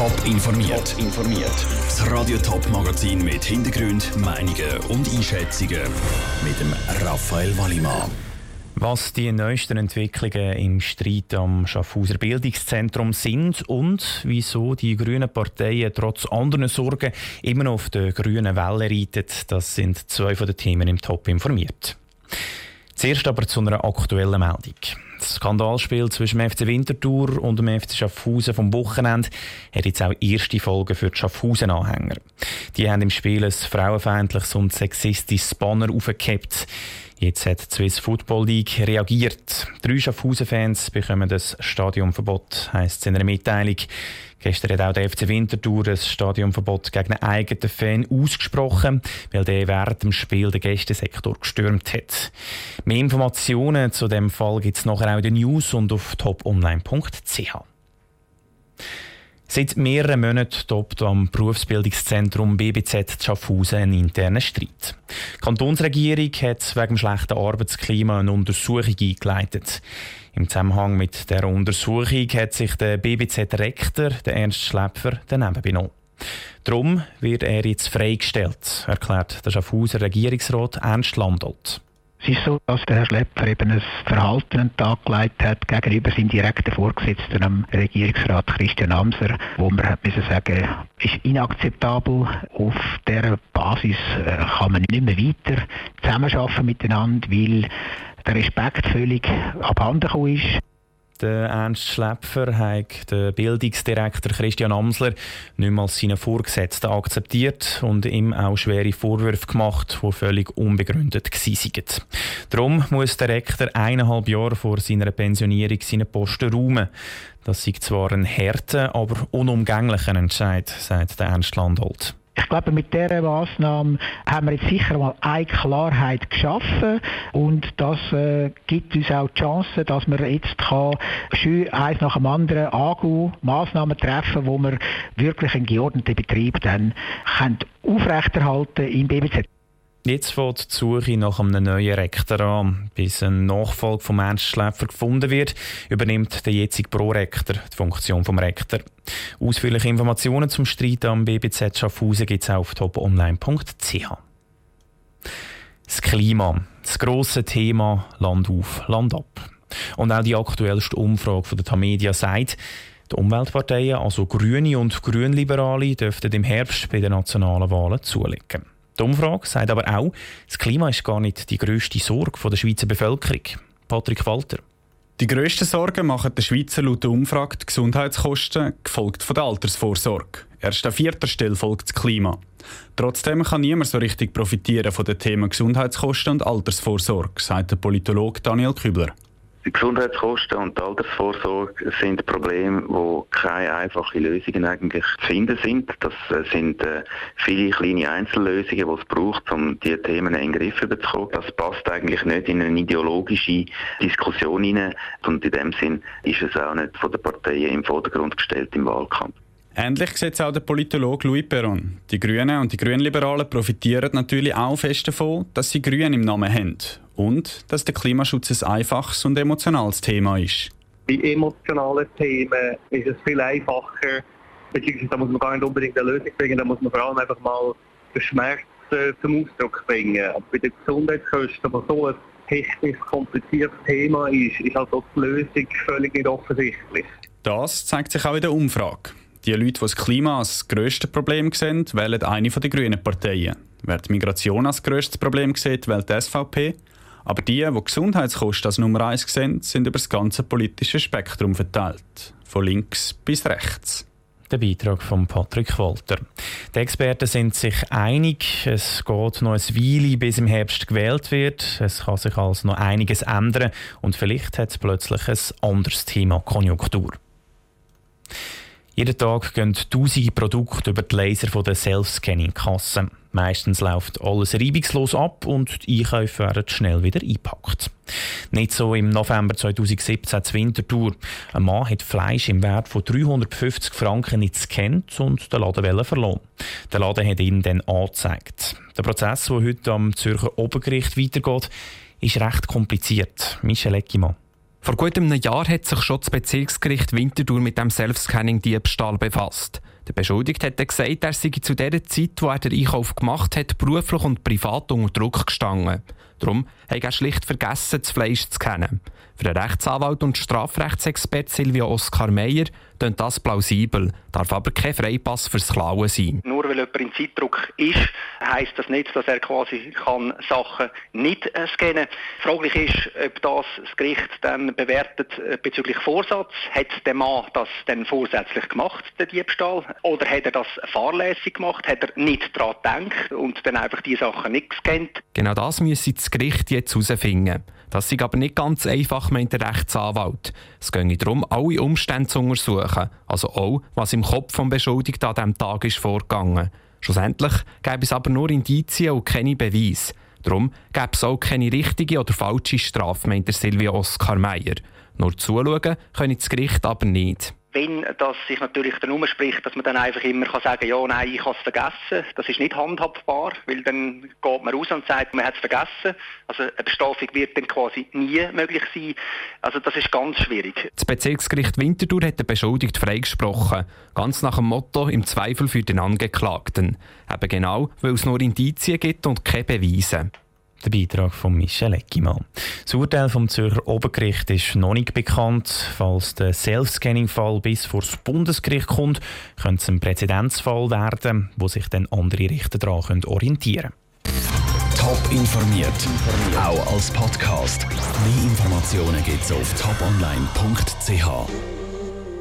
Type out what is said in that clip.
Top informiert. informiert. Das Radio Top Magazin mit Hintergrund, Meinungen und Einschätzungen mit dem Raphael Wallimann. Was die neuesten Entwicklungen im Streit am Schaffhauser Bildungszentrum sind und wieso die grünen Parteien trotz anderen Sorgen immer noch auf der grünen Welle reiten, das sind zwei von den Themen im Top informiert. Zuerst aber zu einer aktuellen Meldung. Das Skandalspiel zwischen dem FC Winterthur und dem FC Schaffhausen vom Wochenende hat jetzt auch erste Folgen für die Schaffhausen-Anhänger. Die haben im Spiel ein frauenfeindliches und sexistisches Banner aufgehabt. Jetzt hat die Swiss Football League reagiert. Drei Schaffhausen-Fans bekommen das Stadionverbot, heisst es in einer Mitteilung. Gestern hat auch der FC Winterthur ein Stadionverbot gegen einen eigenen Fan ausgesprochen, weil der während dem Spiel den Gästesektor gestürmt hat. Mehr Informationen zu dem Fall gibt es nachher auch in den News und auf toponline.ch. Seit mehreren Monaten tobt am Berufsbildungszentrum BBZ Schaffhausen ein interner Streit. Die Kantonsregierung hat wegen dem schlechten Arbeitsklima eine Untersuchung eingeleitet. Im Zusammenhang mit der Untersuchung hat sich der BBZ-Rektor, der Ernst Schläpfer, daneben benommen. Darum wird er jetzt freigestellt, erklärt der Schaffhauser Regierungsrat Ernst Landolt. Es ist so, dass der Herr Schlepper eben ein Verhalten an den Tag gelegt hat gegenüber seinem direkten Vorgesetzten, dem Regierungsrat Christian Amser, wo man hat müssen sagen, ist inakzeptabel. Auf dieser Basis äh, kann man nicht mehr weiter zusammenarbeiten miteinander, weil der Respekt völlig abhanden ist. Der Ernst Schläpfer hat den Bildungsdirektor Christian Amsler nicht mal als seinen Vorgesetzten akzeptiert und ihm auch schwere Vorwürfe gemacht, die völlig unbegründet waren. Darum muss der Rektor eineinhalb Jahre vor seiner Pensionierung seinen Posten räumen. Das ist zwar ein härter, aber unumgänglicher Entscheid, sagt der Ernst Landholt. Ich glaube, mit dieser Maßnahme haben wir jetzt sicher mal eine Klarheit geschaffen und das äh, gibt uns auch die Chance, dass wir jetzt schön eins nach dem anderen angehen, Maßnahmen treffen, wo wir wirklich einen geordneten Betrieb dann können aufrechterhalten im BBZ. Jetzt fängt die Suche nach einem neuen Rektor an. Bis ein Nachfolger von Ernst Schläfer gefunden wird, übernimmt der jetzige Pro-Rektor die Funktion vom Rektor. Ausführliche Informationen zum Streit am BBZ Schaffhausen gibt es auf toponline.ch. Das Klima, das grosse Thema Land auf, Land ab. Und auch die aktuellste Umfrage von der Tamedia sagt, die Umweltparteien, also Grüne und Grünliberale, dürften im Herbst bei den nationalen Wahlen zulegen. Die Umfrage sagt aber auch, das Klima ist gar nicht die grösste Sorge der Schweizer Bevölkerung. Patrick Walter. Die grössten Sorgen machen der Schweizer laut der Umfrage die Gesundheitskosten, gefolgt von der Altersvorsorge. Erst an vierter Stelle folgt das Klima. Trotzdem kann niemand so richtig profitieren von den Themen Gesundheitskosten und Altersvorsorge, sagt der Politologe Daniel Kübler. Die Gesundheitskosten und die Altersvorsorge sind Probleme, wo keine einfachen Lösungen eigentlich zu finden sind. Das äh, sind äh, viele kleine Einzellösungen, die es braucht, um diese Themen in den Griff zu bekommen. Das passt eigentlich nicht in eine ideologische Diskussion hinein und in dem Sinn ist es auch nicht von den Parteien im Vordergrund gestellt im Wahlkampf. Ähnlich sieht es auch der Politologe Louis Perron. Die Grünen und die Grünliberalen profitieren natürlich auch fest davon, dass sie Grün im Namen haben und dass der Klimaschutz ein einfaches und emotionales Thema ist. Bei emotionalen Themen ist es viel einfacher, beziehungsweise da muss man gar nicht unbedingt eine Lösung bringen, da muss man vor allem einfach mal den Schmerz äh, zum Ausdruck bringen. Aber bei den Gesundheitskosten, was so ein technisch kompliziertes Thema ist, ist halt auch die Lösung völlig nicht offensichtlich. Das zeigt sich auch in der Umfrage. Die Leute, die das Klima als grösstes Problem sehen, wählen eine der grünen Parteien. Wer die Migration als grösstes Problem sieht, wählt die SVP. Aber die, die Gesundheitskosten als Nummer eins sehen, sind über das ganze politische Spektrum verteilt. Von links bis rechts. Der Beitrag von Patrick Walter. Die Experten sind sich einig, es geht noch ein Weile, bis im Herbst gewählt wird. Es kann sich also noch einiges ändern und vielleicht hat es plötzlich ein anderes Thema Konjunktur. Jeden Tag gehen tausende Produkte über die Laser der Self-Scanning-Kasse. Meistens läuft alles reibungslos ab und die Einkäufe werden schnell wieder eingepackt. Nicht so im November 2017 zur Wintertour. Ein Mann hat Fleisch im Wert von 350 Franken nicht gescannt und den Laden verloren. Der Laden hat ihn dann angezeigt. Der Prozess, der heute am Zürcher Obergericht weitergeht, ist recht kompliziert. Michel Eckimann. Vor gut einem Jahr hat sich schon das Bezirksgericht Winterthur mit dem Self-Scanning-Diebstahl befasst. Der Beschuldigte hat gesagt, er sei zu der Zeit, wo er den Einkauf gemacht hat, beruflich und privat unter Druck gestanden. Darum hat er schlicht vergessen, das Fleisch zu kennen. Für den Rechtsanwalt und Strafrechtsexpert Silvia Oskar Meyer klingt das plausibel, darf aber kein Freipass fürs Klauen sein. Nur weil jemand in Zeitdruck ist, heisst das nicht, dass er quasi kann Sachen nicht äh, scannen kann. Fraglich ist, ob das das Gericht dann bewertet äh, bezüglich Vorsatz. Hat der Mann das dann vorsätzlich gemacht, den Diebstahl? Oder hat er das fahrlässig gemacht? Hat er nicht daran gedacht und dann einfach die Sachen nicht gescannt? Genau das müsse das Gericht jetzt herausfinden. Das ist aber nicht ganz einfach, meint der Rechtsanwalt. Es gehe darum, alle Umstände zu untersuchen, also auch, was im Kopf des Beschuldigten an diesem Tag ist vorgegangen. Schlussendlich gäbe es aber nur Indizien und keine Beweise. Darum gäbe es auch keine richtige oder falsche Strafe, meint Silvia Oskar Meyer. Nur zuschauen können das Gericht aber nicht. Wenn das sich natürlich dann umspricht, dass man dann einfach immer kann sagen ja, nein, ich habe es vergessen, das ist nicht handhabbar, weil dann geht man raus und sagt, man hat es vergessen. Also eine Bestrafung wird dann quasi nie möglich sein. Also das ist ganz schwierig. Das Bezirksgericht Winterthur hat den Beschuldigten freigesprochen. Ganz nach dem Motto, im Zweifel für den Angeklagten. Eben genau, weil es nur Indizien gibt und keine Beweise. Der Beitrag von Michel Eckimann. Das Urteil vom Zürcher Obergericht ist noch nicht bekannt. Falls der Self-Scanning-Fall bis vor das Bundesgericht kommt, könnte es ein Präzedenzfall werden, wo sich dann andere Richter daran orientieren können. Top informiert, auch als Podcast. Mehr Informationen gibt es auf toponline.ch.